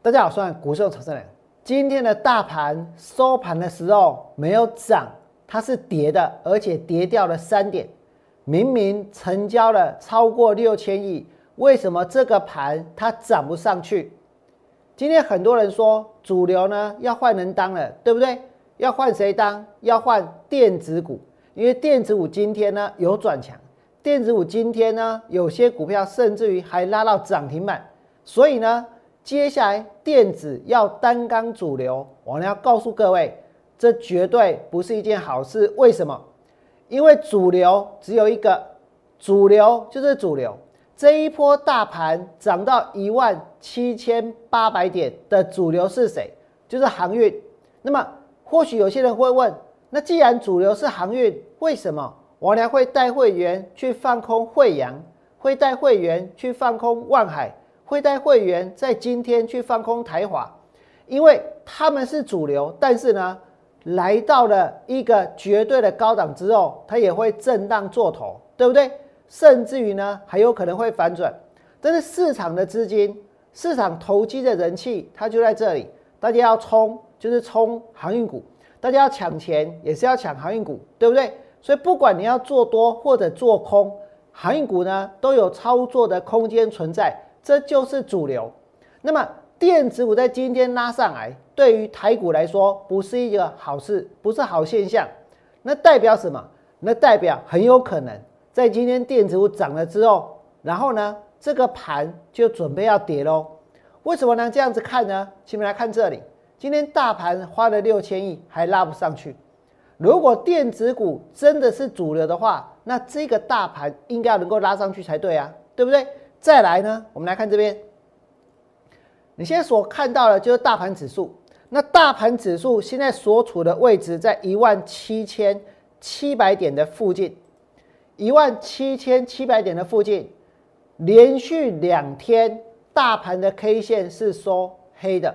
大家好，我是股市投资人。今天的大盘收盘的时候没有涨，它是跌的，而且跌掉了三点。明明成交了超过六千亿，为什么这个盘它涨不上去？今天很多人说主流呢要换人当了，对不对？要换谁当？要换电子股，因为电子股今天呢有转强，电子股今天呢有些股票甚至于还拉到涨停板，所以呢。接下来电子要担纲主流，我要告诉各位，这绝对不是一件好事。为什么？因为主流只有一个，主流就是主流。这一波大盘涨到一万七千八百点的主流是谁？就是航运。那么或许有些人会问，那既然主流是航运，为什么我呢会带会员去放空惠阳，会带会员去放空万海？会带会员在今天去放空台华，因为他们是主流，但是呢，来到了一个绝对的高档之后，它也会震荡做头，对不对？甚至于呢，还有可能会反转。但是市场的资金、市场投机的人气，它就在这里。大家要冲，就是冲航运股；大家要抢钱，也是要抢航运股，对不对？所以不管你要做多或者做空，航运股呢，都有操作的空间存在。这就是主流。那么电子股在今天拉上来，对于台股来说不是一个好事，不是好现象。那代表什么？那代表很有可能在今天电子股涨了之后，然后呢，这个盘就准备要跌喽。为什么呢？这样子看呢？请们来看这里，今天大盘花了六千亿还拉不上去。如果电子股真的是主流的话，那这个大盘应该能够拉上去才对啊，对不对？再来呢，我们来看这边，你现在所看到的就是大盘指数。那大盘指数现在所处的位置在一万七千七百点的附近，一万七千七百点的附近，连续两天大盘的 K 线是收黑的。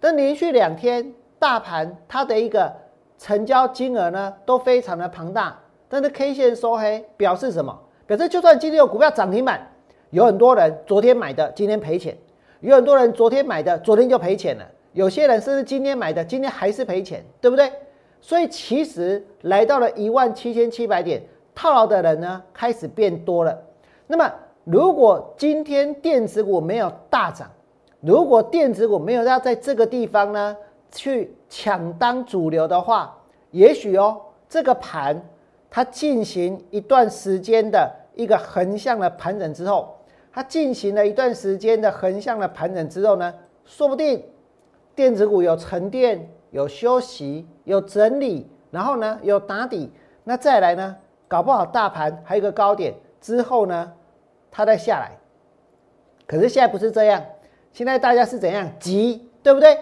但连续两天大盘它的一个成交金额呢都非常的庞大，但是 K 线收黑表示什么？表示就算今天有股票涨停板。有很多人昨天买的，今天赔钱；有很多人昨天买的，昨天就赔钱了。有些人甚至今天买的，今天还是赔钱，对不对？所以其实来到了一万七千七百点，套牢的人呢开始变多了。那么如果今天电子股没有大涨，如果电子股没有要在这个地方呢去抢当主流的话，也许哦这个盘它进行一段时间的一个横向的盘整之后。它进行了一段时间的横向的盘整之后呢，说不定电子股有沉淀、有休息、有整理，然后呢有打底，那再来呢，搞不好大盘还有一个高点之后呢，它再下来。可是现在不是这样，现在大家是怎样急，对不对？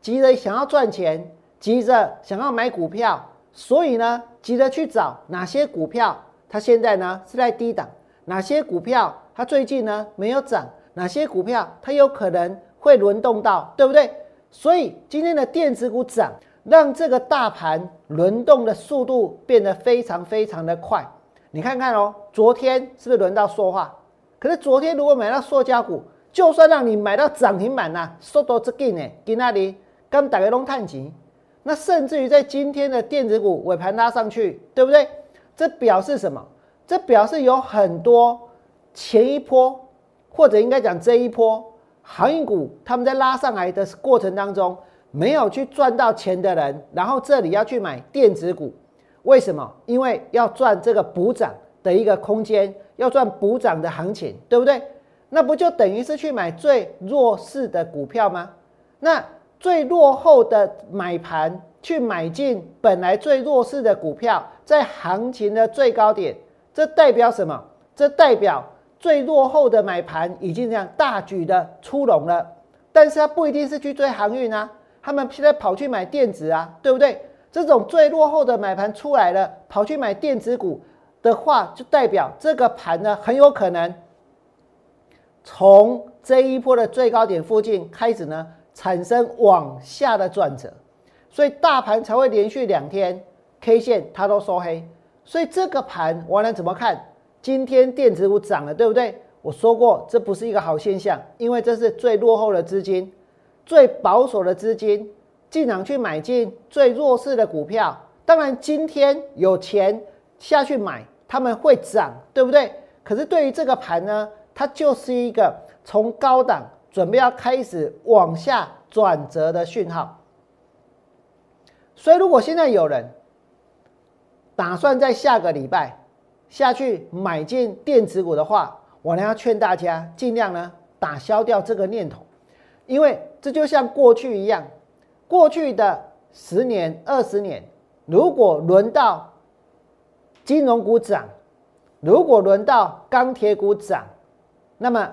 急着想要赚钱，急着想要买股票，所以呢，急着去找哪些股票，它现在呢是在低档，哪些股票。它最近呢没有涨，哪些股票它有可能会轮动到，对不对？所以今天的电子股涨，让这个大盘轮动的速度变得非常非常的快。你看看哦，昨天是不是轮到塑化？可是昨天如果买到塑胶股，就算让你买到涨停板呐，速度之紧呢，跟那里刚打开龙探级，那甚至于在今天的电子股尾盘拉上去，对不对？这表示什么？这表示有很多。前一波，或者应该讲这一波航运股，他们在拉上来的过程当中，没有去赚到钱的人，然后这里要去买电子股，为什么？因为要赚这个补涨的一个空间，要赚补涨的行情，对不对？那不就等于是去买最弱势的股票吗？那最落后的买盘去买进本来最弱势的股票，在行情的最高点，这代表什么？这代表。最落后的买盘已经这样大举的出笼了，但是他不一定是去追航运啊，他们现在跑去买电子啊，对不对？这种最落后的买盘出来了，跑去买电子股的话，就代表这个盘呢很有可能从这一波的最高点附近开始呢产生往下的转折，所以大盘才会连续两天 K 线它都收黑，所以这个盘我能怎么看？今天电子股涨了，对不对？我说过，这不是一个好现象，因为这是最落后的资金，最保守的资金进场去买进最弱势的股票。当然，今天有钱下去买，他们会涨，对不对？可是对于这个盘呢，它就是一个从高档准备要开始往下转折的讯号。所以，如果现在有人打算在下个礼拜下去买进电子股的话，我呢要劝大家尽量呢打消掉这个念头，因为这就像过去一样，过去的十年、二十年，如果轮到金融股涨，如果轮到钢铁股涨，那么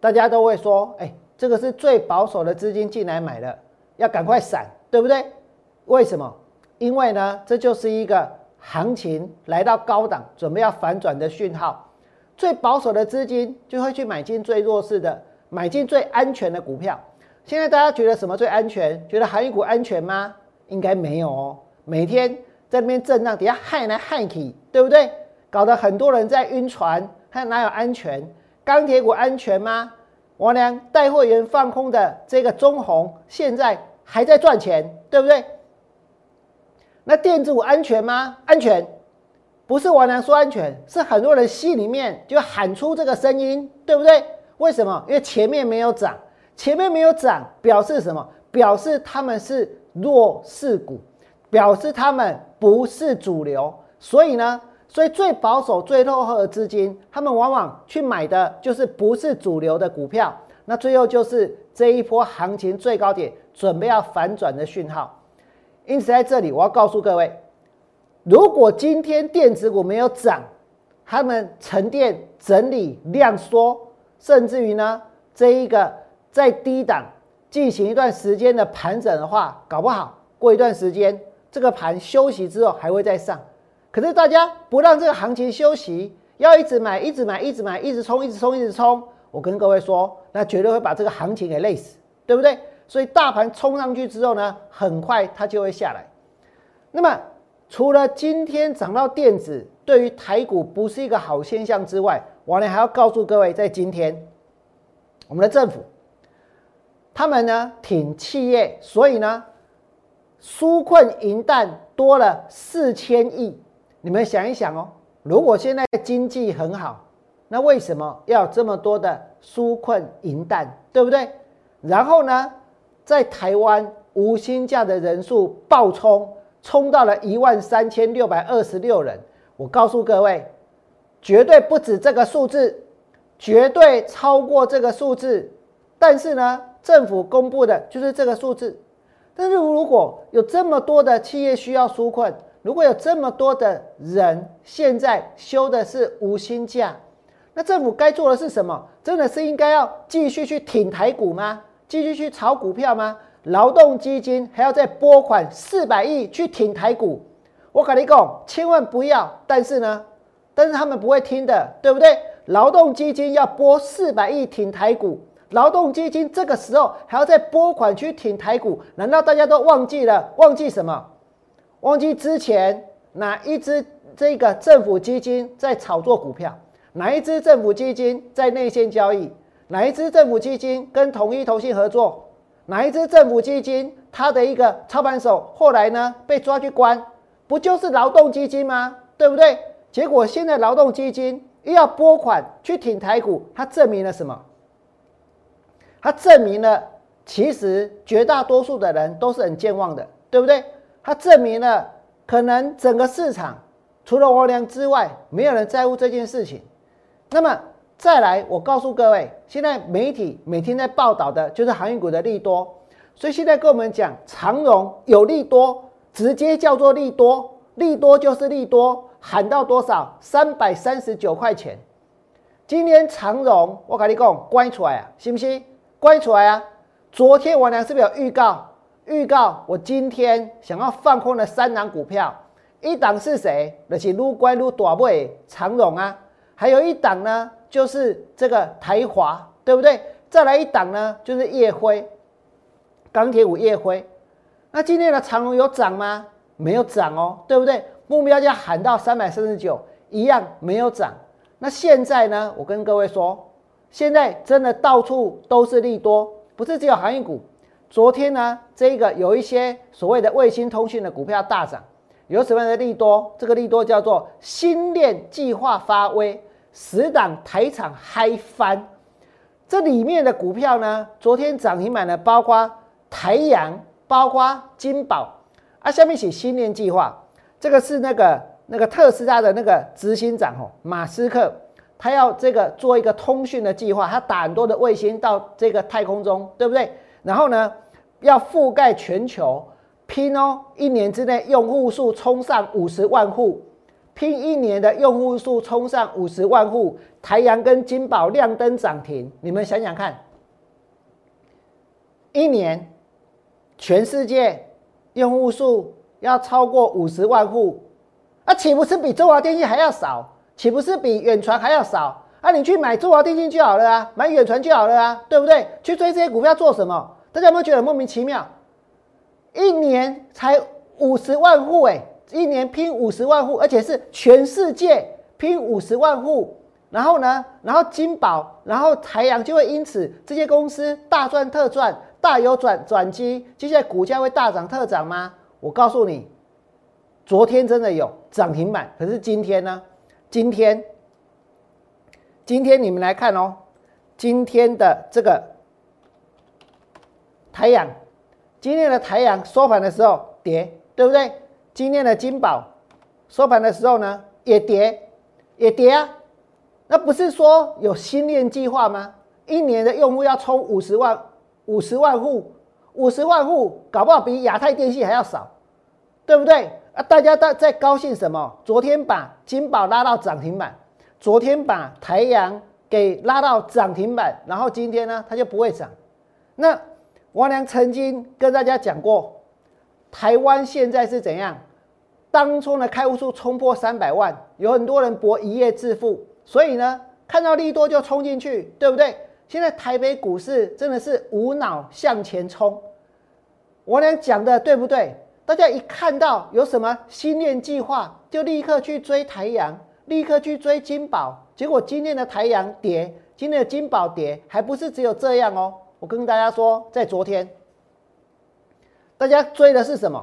大家都会说：“哎，这个是最保守的资金进来买的，要赶快闪，对不对？”为什么？因为呢，这就是一个行情来到高档，准备要反转的讯号。最保守的资金就会去买进最弱势的，买进最安全的股票。现在大家觉得什么最安全？觉得航运股安全吗？应该没有哦。每天在那边震荡，底下害来害去，对不对？搞得很多人在晕船，还哪有安全？钢铁股安全吗？我娘带货员放空的这个中红，现在还在赚钱，对不对？那电子股安全吗？安全。不是王良说安全，是很多人心里面就喊出这个声音，对不对？为什么？因为前面没有涨，前面没有涨，表示什么？表示他们是弱势股，表示他们不是主流。所以呢，所以最保守、最落后的资金，他们往往去买的就是不是主流的股票。那最后就是这一波行情最高点准备要反转的讯号。因此，在这里我要告诉各位。如果今天电子股没有涨，他们沉淀、整理、量缩，甚至于呢，这一个在低档进行一段时间的盘整的话，搞不好过一段时间这个盘休息之后还会再上。可是大家不让这个行情休息，要一直买、一直买、一直买、一直冲、一直冲、一直冲，我跟各位说，那绝对会把这个行情给累死，对不对？所以大盘冲上去之后呢，很快它就会下来。那么。除了今天涨到电子，对于台股不是一个好现象之外，我呢还要告诉各位，在今天，我们的政府，他们呢挺企业，所以呢纾困银弹多了四千亿。你们想一想哦，如果现在经济很好，那为什么要这么多的纾困银弹，对不对？然后呢，在台湾无薪假的人数暴冲。冲到了一万三千六百二十六人，我告诉各位，绝对不止这个数字，绝对超过这个数字。但是呢，政府公布的就是这个数字。但是如果有这么多的企业需要纾困，如果有这么多的人现在休的是无薪假，那政府该做的是什么？真的是应该要继续去挺台股吗？继续去炒股票吗？劳动基金还要再拨款四百亿去挺台股，我跟你讲，千万不要。但是呢，但是他们不会听的，对不对？劳动基金要拨四百亿挺台股，劳动基金这个时候还要再拨款去挺台股，难道大家都忘记了？忘记什么？忘记之前哪一支这个政府基金在炒作股票？哪一支政府基金在内线交易？哪一支政府基金跟统一投信合作？哪一支政府基金，它的一个操盘手后来呢被抓去关，不就是劳动基金吗？对不对？结果现在劳动基金又要拨款去挺台股，它证明了什么？它证明了其实绝大多数的人都是很健忘的，对不对？它证明了可能整个市场除了王良之外，没有人在乎这件事情。那么。再来，我告诉各位，现在媒体每天在报道的就是航运股的利多，所以现在跟我们讲长荣有利多，直接叫做利多，利多就是利多，喊到多少？三百三十九块钱。今天长荣，我跟你讲，乖出来啊，信不信？乖出来啊！昨天我俩是不是有预告？预告我今天想要放空的三档股票，一档是谁？那是撸乖撸大尾长荣啊，还有一档呢？就是这个台华，对不对？再来一档呢，就是夜辉，钢铁股夜辉。那今天的长隆有涨吗？没有涨哦，对不对？目标价喊到三百三十九，一样没有涨。那现在呢？我跟各位说，现在真的到处都是利多，不是只有航运股，昨天呢，这个有一些所谓的卫星通讯的股票大涨，有什么样的利多？这个利多叫做新链计划发威，十档台厂嗨翻。这里面的股票呢，昨天涨停板的包括台阳，包括金宝啊。下面写新链计划，这个是那个那个特斯拉的那个执行长哦，马斯克，他要这个做一个通讯的计划，他打很多的卫星到这个太空中，对不对？然后呢？要覆盖全球，拼哦！一年之内用户数冲上五十万户，拼一年的用户数冲上五十万户，台阳跟金宝亮灯涨停，你们想想看，一年全世界用户数要超过五十万户，那岂不是比中华电信还要少？岂不是比远传还要少？啊，你去买中华电信就好了啊，买远传就好了啊，对不对？去追这些股票做什么？大家有没有觉得莫名其妙？一年才五十万户哎，一年拼五十万户，而且是全世界拼五十万户。然后呢，然后金宝，然后台阳就会因此这些公司大赚特赚，大有转转机，接下来股价会大涨特涨吗？我告诉你，昨天真的有涨停板，可是今天呢？今天，今天你们来看哦，今天的这个。太阳，今天的太阳收盘的时候跌，对不对？今天的金宝收盘的时候呢也跌，也跌啊。那不是说有新链计划吗？一年的用户要冲五十万，五十万户，五十万户，搞不好比亚太电信还要少，对不对？啊，大家在在高兴什么？昨天把金宝拉到涨停板，昨天把台阳给拉到涨停板，然后今天呢，它就不会涨。那王良曾经跟大家讲过，台湾现在是怎样？当初的开户数冲破三百万，有很多人博一夜致富，所以呢，看到利多就冲进去，对不对？现在台北股市真的是无脑向前冲。我俩讲的对不对？大家一看到有什么新链计划，就立刻去追台阳，立刻去追金宝，结果今天的台阳跌，今天的金宝跌，还不是只有这样哦。我跟大家说，在昨天，大家追的是什么？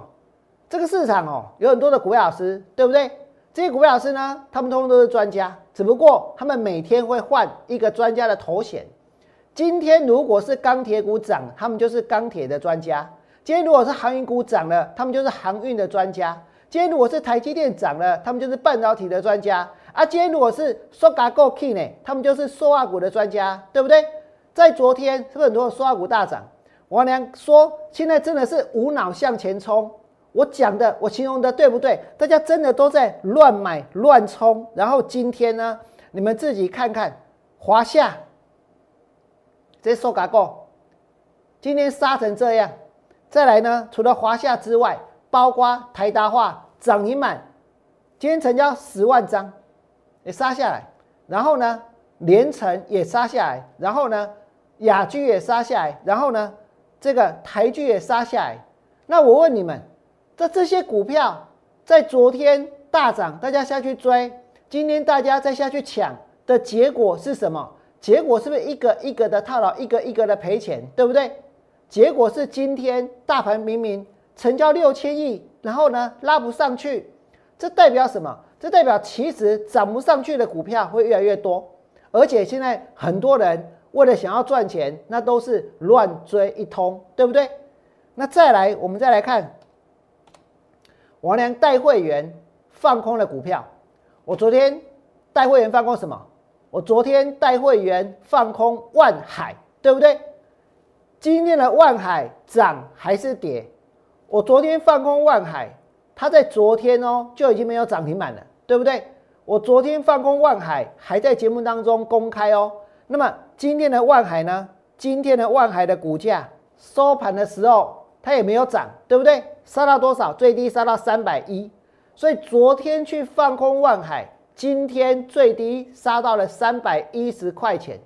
这个市场哦，有很多的股票老师，对不对？这些股票老师呢，他们通通都是专家，只不过他们每天会换一个专家的头衔。今天如果是钢铁股涨，他们就是钢铁的专家；今天如果是航运股涨了，他们就是航运的专家；今天如果是台积电涨了，他们就是半导体的专家；啊，今天如果是塑嘎够 key 呢，他们就是塑化股的专家，对不对？在昨天是不是很多刷股大涨？王良说现在真的是无脑向前冲。我讲的，我形容的对不对？大家真的都在乱买乱冲。然后今天呢，你们自己看看，华夏这收嘎够，今天杀成这样。再来呢，除了华夏之外，包括台达化涨停板，今天成交十万张也杀下来。然后呢，连城也杀下来。然后呢？雅居也杀下来，然后呢，这个台剧也杀下来。那我问你们，这这些股票在昨天大涨，大家下去追，今天大家再下去抢的结果是什么？结果是不是一个一个的套牢，一个一个的赔钱，对不对？结果是今天大盘明明成交六千亿，然后呢拉不上去，这代表什么？这代表其实涨不上去的股票会越来越多，而且现在很多人。为了想要赚钱，那都是乱追一通，对不对？那再来，我们再来看王良带会员放空的股票。我昨天带会员放空什么？我昨天带会员放空万海，对不对？今天的万海涨还是跌？我昨天放空万海，它在昨天哦就已经没有涨停板了，对不对？我昨天放空万海，还在节目当中公开哦。那么今天的万海呢？今天的万海的股价收盘的时候，它也没有涨，对不对？杀到多少？最低杀到三百一。所以昨天去放空万海，今天最低杀到了三百一十块钱。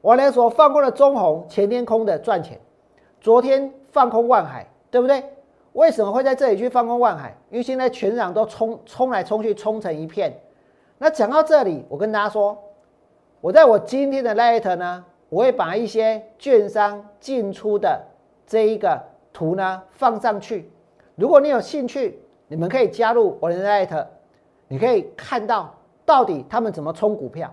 我来说放空了中红，前天空的赚钱。昨天放空万海，对不对？为什么会在这里去放空万海？因为现在全场都冲冲来冲去，冲成一片。那讲到这里，我跟大家说。我在我今天的 letter 呢，我会把一些券商进出的这一个图呢放上去。如果你有兴趣，你们可以加入我的 Light，你可以看到到底他们怎么冲股票，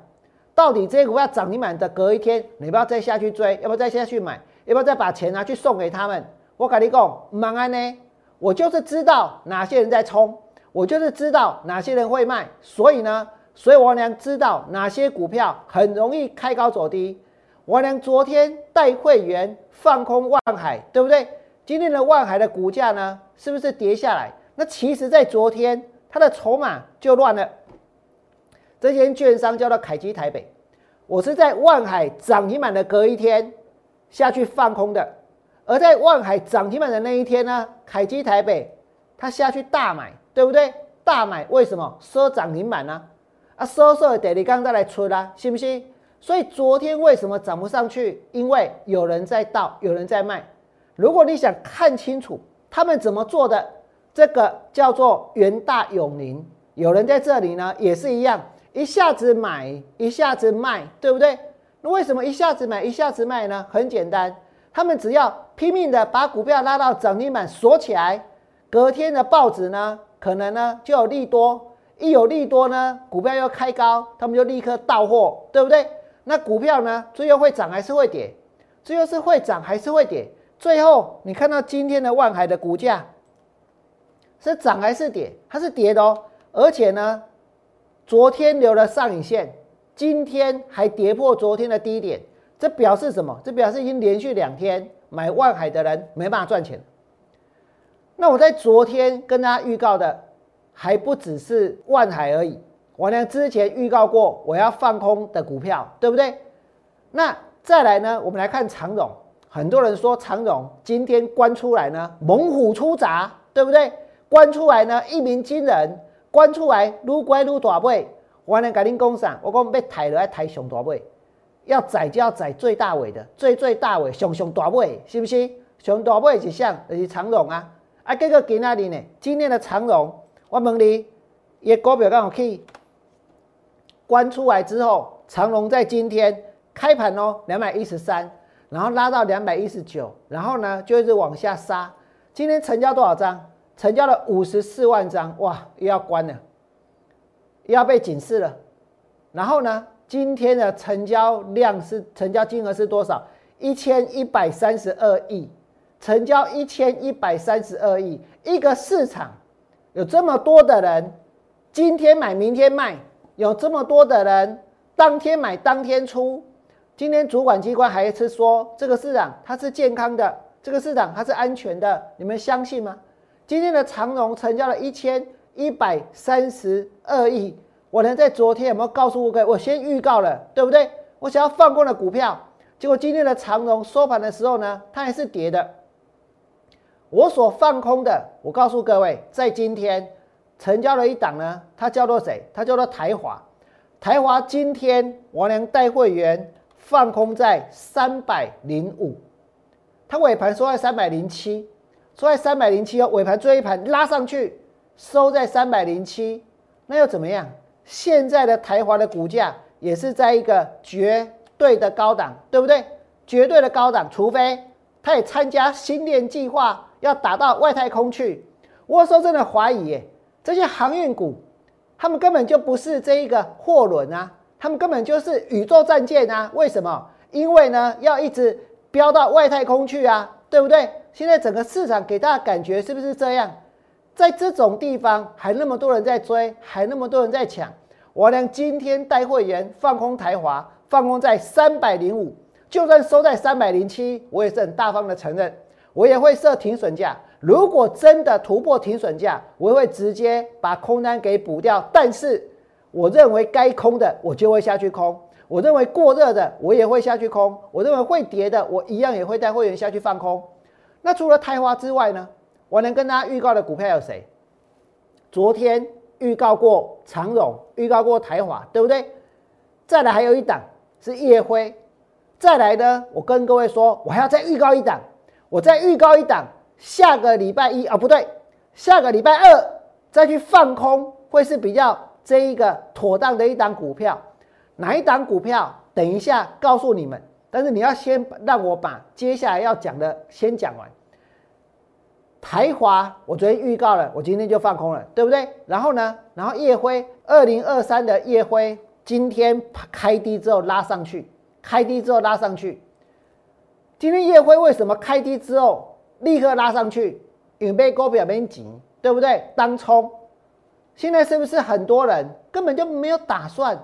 到底这些股票涨停板的隔一天，你不要再下去追，要不要再下去买，要不要再把钱拿去送给他们？我跟你讲，忙安呢，我就是知道哪些人在冲，我就是知道哪些人会卖，所以呢，所以王良知道哪些股票很容易开高走低。王良昨天带会员放空万海，对不对？今天的万海的股价呢，是不是跌下来？那其实，在昨天它的筹码就乱了。这间券商叫做凯基台北，我是在万海涨停板的隔一天下去放空的，而在万海涨停板的那一天呢，凯基台北它下去大买，对不对？大买为什么收涨停板呢？啊收收第二刚再来出啦，信不信？所以昨天为什么涨不上去？因为有人在倒，有人在卖。如果你想看清楚他们怎么做的，这个叫做元大永宁，有人在这里呢，也是一样，一下子买，一下子卖，对不对？那为什么一下子买，一下子卖呢？很简单，他们只要拼命的把股票拉到涨停板锁起来，隔天的报纸呢，可能呢就有利多，一有利多呢，股票要开高，他们就立刻到货，对不对？那股票呢，最后会涨还是会跌？最后是会涨还是会跌？最后你看到今天的万海的股价是涨还是跌？它是跌的哦。而且呢，昨天留了上影线，今天还跌破昨天的低点，这表示什么？这表示已经连续两天买万海的人没办法赚钱。那我在昨天跟大家预告的还不只是万海而已。我呢之前预告过我要放空的股票，对不对？那再来呢，我们来看长荣。很多人说长荣今天关出来呢，猛虎出闸，对不对？关出来呢，一鸣惊人，关出来撸乖撸大尾。我呢，甲您讲啥？我讲要抬就要抬熊大尾，要宰就要宰最大尾的，最最大尾，熊熊大尾，是不是？熊大尾是像就是长荣啊。啊，这个今哪里呢？今天的长荣，我问你，也股票刚好去。关出来之后，长隆在今天开盘哦，两百一十三，然后拉到两百一十九，然后呢就一直往下杀。今天成交多少张？成交了五十四万张，哇，又要关了，又要被警示了。然后呢，今天的成交量是成交金额是多少？一千一百三十二亿，成交一千一百三十二亿，一个市场有这么多的人，今天买，明天卖。有这么多的人当天买当天出，今天主管机关还是说这个市场它是健康的，这个市场它是安全的，你们相信吗？今天的长荣成交了一千一百三十二亿，我能在昨天有没有告诉各位？我先预告了，对不对？我想要放空的股票，结果今天的长荣收盘的时候呢，它还是跌的。我所放空的，我告诉各位，在今天。成交了一档呢，它叫做谁？它叫做台华。台华今天王良带会员放空在三百零五，它尾盘收在三百零七，收在三百零七哦。尾盘最后一盘拉上去，收在三百零七，那又怎么样？现在的台华的股价也是在一个绝对的高档，对不对？绝对的高档，除非它也参加新链计划，要打到外太空去。我说真的怀疑耶。这些航运股，他们根本就不是这一个货轮啊，他们根本就是宇宙战舰啊！为什么？因为呢，要一直飙到外太空去啊，对不对？现在整个市场给大家感觉是不是这样？在这种地方还那么多人在追，还那么多人在抢。我俩今天带会员放空台华，放空在三百零五，就算收在三百零七，我也是很大方的承认，我也会设停损价。如果真的突破停损价，我会直接把空单给补掉。但是我认为该空的我就会下去空，我认为过热的我也会下去空，我认为会跌的我一样也会带会员下去放空。那除了泰华之外呢？我能跟大家预告的股票有谁？昨天预告过长荣，预告过台华，对不对？再来还有一档是夜辉，再来呢，我跟各位说，我还要再预告一档，我再预告一档。下个礼拜一啊，不对，下个礼拜二再去放空，会是比较这一个妥当的一档股票。哪一档股票？等一下告诉你们。但是你要先让我把接下来要讲的先讲完。台华，我昨天预告了，我今天就放空了，对不对？然后呢，然后夜辉二零二三的夜辉，今天开低之后拉上去，开低之后拉上去。今天夜辉为什么开低之后立刻拉上去？因为被股票边急，对不对？当冲。现在是不是很多人根本就没有打算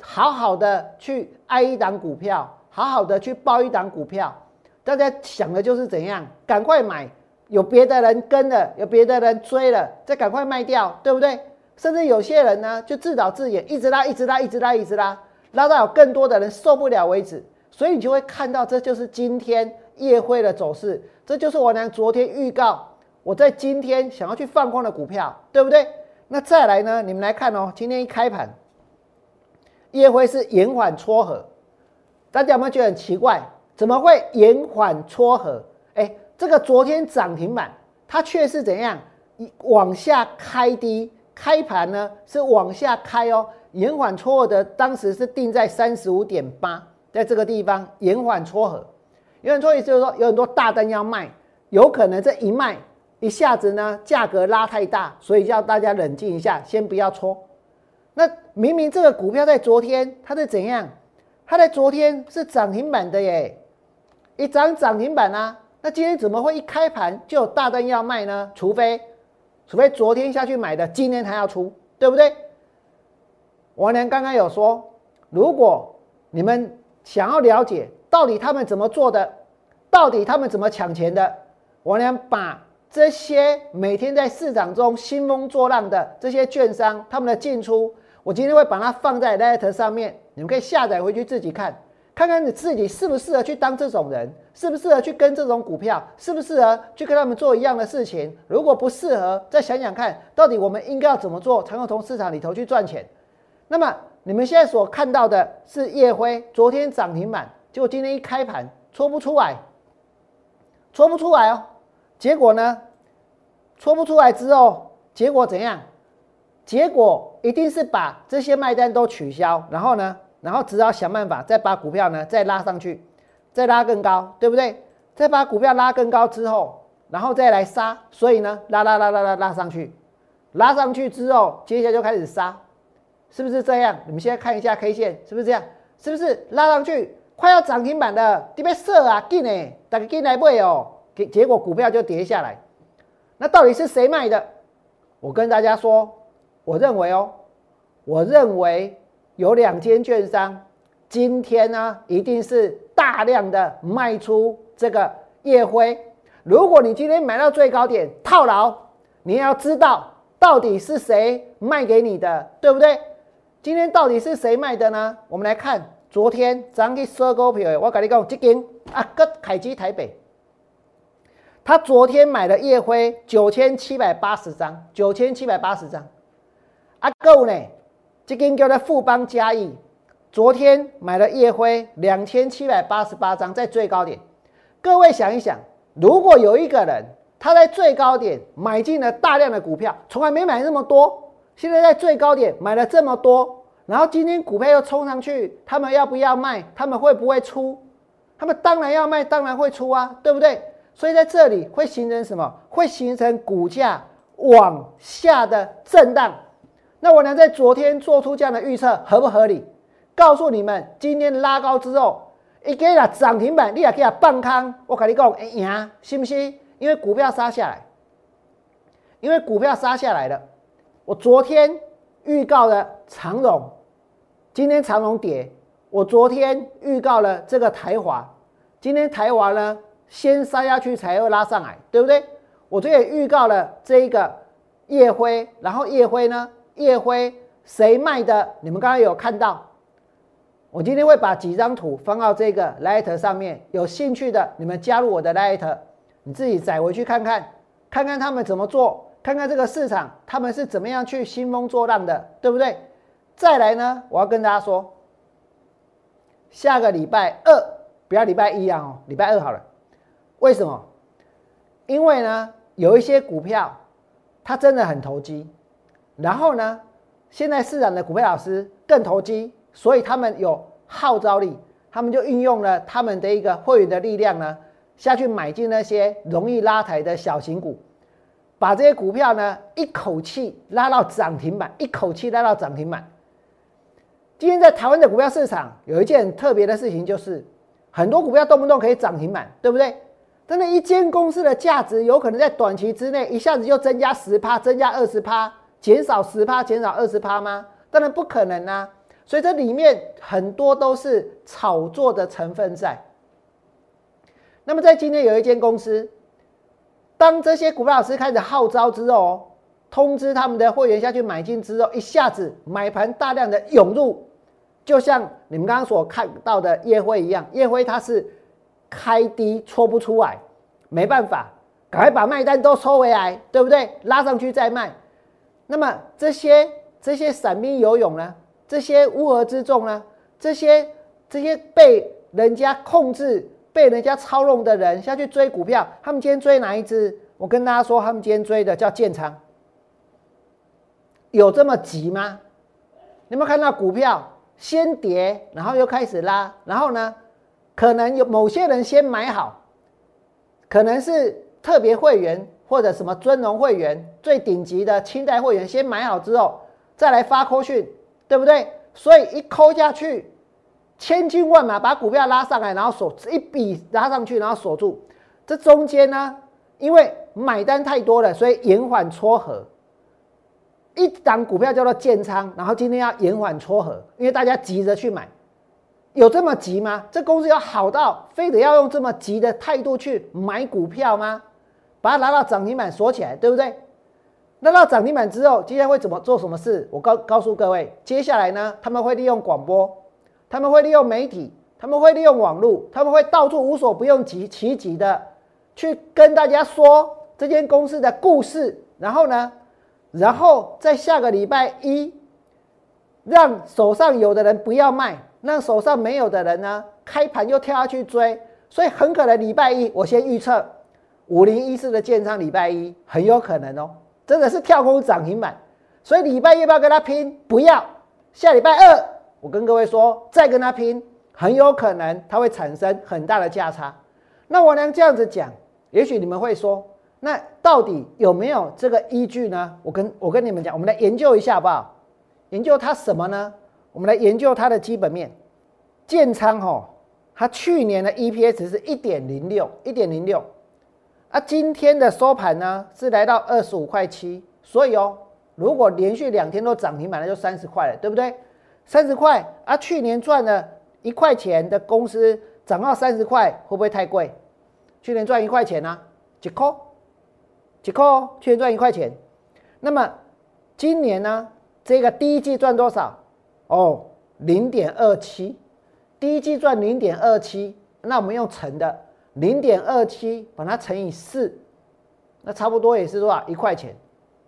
好好的去爱一档股票，好好的去报一档股票？大家想的就是怎样赶快买。有别的人跟了，有别的人追了，再赶快卖掉，对不对？甚至有些人呢，就自导自演，一直拉，一直拉，一直拉，一直拉，拉到有更多的人受不了为止。所以你就会看到，这就是今天夜会的走势，这就是我娘昨天预告我在今天想要去放空的股票，对不对？那再来呢？你们来看哦，今天一开盘，夜会是延缓撮合，大家有没有觉得很奇怪？怎么会延缓撮合？哎。这个昨天涨停板，它却是怎样？往下开低，开盘呢是往下开哦，延缓撮合的，当时是定在三十五点八，在这个地方延缓撮合，延缓撮合就是说有很多大单要卖，有可能这一卖一下子呢价格拉太大，所以叫大家冷静一下，先不要撮。那明明这个股票在昨天它是怎样？它在昨天是涨停板的耶，一涨涨停板啊。那今天怎么会一开盘就有大单要卖呢？除非，除非昨天下去买的，今天还要出，对不对？王良刚刚有说，如果你们想要了解到底他们怎么做的，到底他们怎么抢钱的，王良把这些每天在市场中兴风作浪的这些券商他们的进出，我今天会把它放在 Letter 上面，你们可以下载回去自己看。看看你自己适不适合去当这种人，适不适合去跟这种股票，适不适合去跟他们做一样的事情。如果不适合，再想想看，到底我们应该要怎么做，才能从市场里头去赚钱。那么你们现在所看到的是夜辉昨天涨停板，结果今天一开盘搓不出来，搓不出来哦。结果呢，搓不出来之后，结果怎样？结果一定是把这些卖单都取消，然后呢？然后只要想办法再把股票呢再拉上去，再拉更高，对不对？再把股票拉更高之后，然后再来杀，所以呢拉拉拉拉拉拉上去，拉上去之后，接下来就开始杀，是不是这样？你们现在看一下 K 线，是不是这样？是不是拉上去快要涨停板的，这边射啊，进呢，大家进来买哦，结结果股票就跌下来，那到底是谁卖的？我跟大家说，我认为哦，我认为。有两间券商，今天呢一定是大量的卖出这个夜辉。如果你今天买到最高点套牢，你要知道到底是谁卖给你的，对不对？今天到底是谁卖的呢？我们来看，昨天涨去收股票，我跟你讲，这间啊，个凯基台北，他昨天买的夜辉九千七百八十张，九千七百八十张，啊够呢。这根叫做富邦嘉义，昨天买了夜辉两千七百八十八张，在最高点。各位想一想，如果有一个人他在最高点买进了大量的股票，从来没买那么多，现在在最高点买了这么多，然后今天股票又冲上去，他们要不要卖？他们会不会出？他们当然要卖，当然会出啊，对不对？所以在这里会形成什么？会形成股价往下的震荡。那我呢，在昨天做出这样的预测合不合理？告诉你们，今天拉高之后，一给它涨停板，你也给它半康。我跟你讲，哎呀，信不信？因为股票杀下来，因为股票杀下来了。我昨天预告了长荣，今天长荣跌。我昨天预告了这个台华，今天台华呢先杀下去才会拉上来，对不对？我昨天也预告了这一个夜辉，然后夜辉呢？夜辉谁卖的？你们刚刚有看到？我今天会把几张图放到这个 Light 上面，有兴趣的你们加入我的 Light，你自己载回去看看，看看他们怎么做，看看这个市场他们是怎么样去兴风作浪的，对不对？再来呢，我要跟大家说，下个礼拜二不要礼拜一啊，哦，礼拜二好了。为什么？因为呢，有一些股票它真的很投机。然后呢？现在市场的股票老师更投机，所以他们有号召力。他们就运用了他们的一个会员的力量呢，下去买进那些容易拉抬的小型股，把这些股票呢一口气拉到涨停板，一口气拉到涨停板。今天在台湾的股票市场有一件特别的事情，就是很多股票动不动可以涨停板，对不对？真的，一间公司的价值有可能在短期之内一下子就增加十趴，增加二十趴，减少十趴，减少二十趴吗？当然不可能啊！所以这里面很多都是炒作的成分在。那么在今天有一间公司，当这些股票老师开始号召之后，通知他们的会员下去买进之后，一下子买盘大量的涌入。就像你们刚刚所看到的夜辉一样，夜辉它是开低戳不出来，没办法，赶快把卖单都抽回来，对不对？拉上去再卖。那么这些这些散兵游泳呢？这些乌合之众呢？这些这些被人家控制、被人家操弄的人下去追股票，他们今天追哪一只？我跟大家说，他们今天追的叫建仓，有这么急吗？有没有看到股票？先跌，然后又开始拉，然后呢，可能有某些人先买好，可能是特别会员或者什么尊荣会员、最顶级的清代会员先买好之后，再来发扣讯，对不对？所以一扣下去，千军万马把股票拉上来，然后锁一笔拉上去，然后锁住。这中间呢，因为买单太多了，所以延缓撮合。一档股票叫做建仓，然后今天要延缓撮合，因为大家急着去买，有这么急吗？这公司有好到非得要用这么急的态度去买股票吗？把它拿到涨停板锁起来，对不对？拿到涨停板之后，接下来会怎么做什么事？我告告诉各位，接下来呢，他们会利用广播，他们会利用媒体，他们会利用网络，他们会到处无所不用其其极的去跟大家说这间公司的故事，然后呢？然后在下个礼拜一，让手上有的人不要卖，让手上没有的人呢，开盘又跳下去追，所以很可能礼拜一我先预测五零一四的建仓，礼拜一很有可能哦，真的是跳空涨停板，所以礼拜一要不要跟他拼？不要，下礼拜二我跟各位说再跟他拼，很有可能它会产生很大的价差。那我能这样子讲，也许你们会说。那到底有没有这个依据呢？我跟我跟你们讲，我们来研究一下好不好？研究它什么呢？我们来研究它的基本面。建仓哦，它去年的 EPS 是一点零六，一点零六，啊，今天的收盘呢是来到二十五块七，所以哦，如果连续两天都涨停板，那就三十块了，对不对？三十块啊，去年赚了一块钱的公司涨到三十块，会不会太贵？去年赚一块钱呢，几块？几块，去年赚一块钱。那么今年呢？这个第一季赚多少？哦，零点二七。第一季赚零点二七，那我们用乘的，零点二七把它乘以四，那差不多也是多少？一块钱。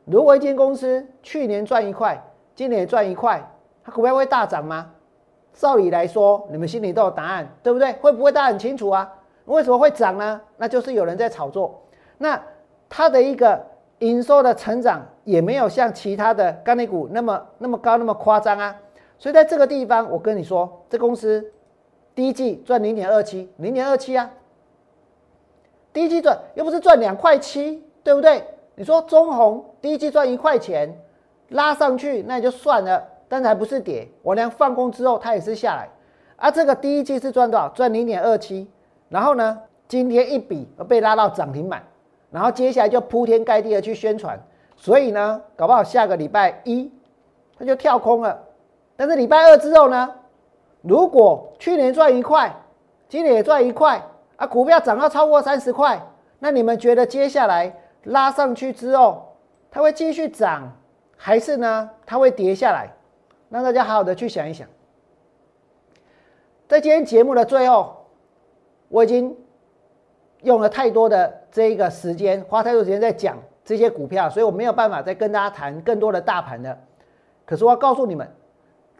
如果一间公司去年赚一块，今年也赚一块，它股票会大涨吗？照理来说，你们心里都有答案，对不对？会不会大家很清楚啊？为什么会涨呢？那就是有人在炒作。那它的一个营收的成长也没有像其他的钢铁股那么那么高那么夸张啊，所以在这个地方，我跟你说，这公司第一季赚零点二七，零点二七啊，第一季赚又不是赚两块七，对不对？你说中红第一季赚一块钱，拉上去那也就算了，但是还不是跌，我俩放空之后它也是下来，啊，这个第一季是赚多少？赚零点二七，然后呢，今天一笔被拉到涨停板。然后接下来就铺天盖地的去宣传，所以呢，搞不好下个礼拜一它就跳空了。但是礼拜二之后呢，如果去年赚一块，今年也赚一块啊，股票涨到超过三十块，那你们觉得接下来拉上去之后，它会继续涨，还是呢它会跌下来？让大家好好的去想一想。在今天节目的最后，我已经。用了太多的这一个时间，花太多时间在讲这些股票，所以我没有办法再跟大家谈更多的大盘的。可是我要告诉你们，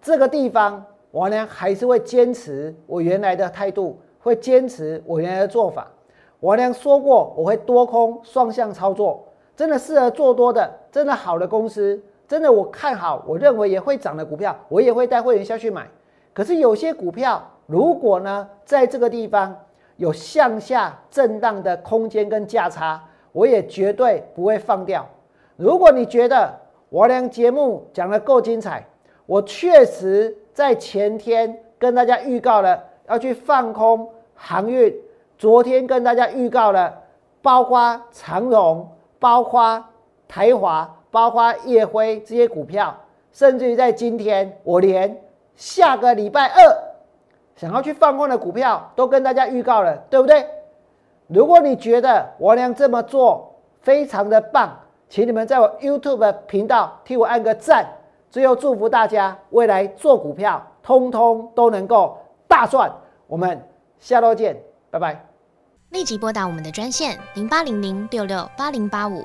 这个地方我呢还是会坚持我原来的态度，会坚持我原来的做法。我呢说过，我会多空双向操作，真的适合做多的，真的好的公司，真的我看好，我认为也会涨的股票，我也会带会员下去买。可是有些股票如果呢在这个地方有向下震荡的空间跟价差，我也绝对不会放掉。如果你觉得我俩节目讲的够精彩，我确实在前天跟大家预告了要去放空航运，昨天跟大家预告了，包括长荣、包括台华、包括叶辉这些股票，甚至于在今天，我连下个礼拜二想要去放空的股票都跟大家预告了，对不对？如果你觉得我俩这么做非常的棒，请你们在我 YouTube 频道替我按个赞。最后祝福大家未来做股票，通通都能够大赚。我们下周见，拜拜。立即拨打我们的专线零八零零六六八零八五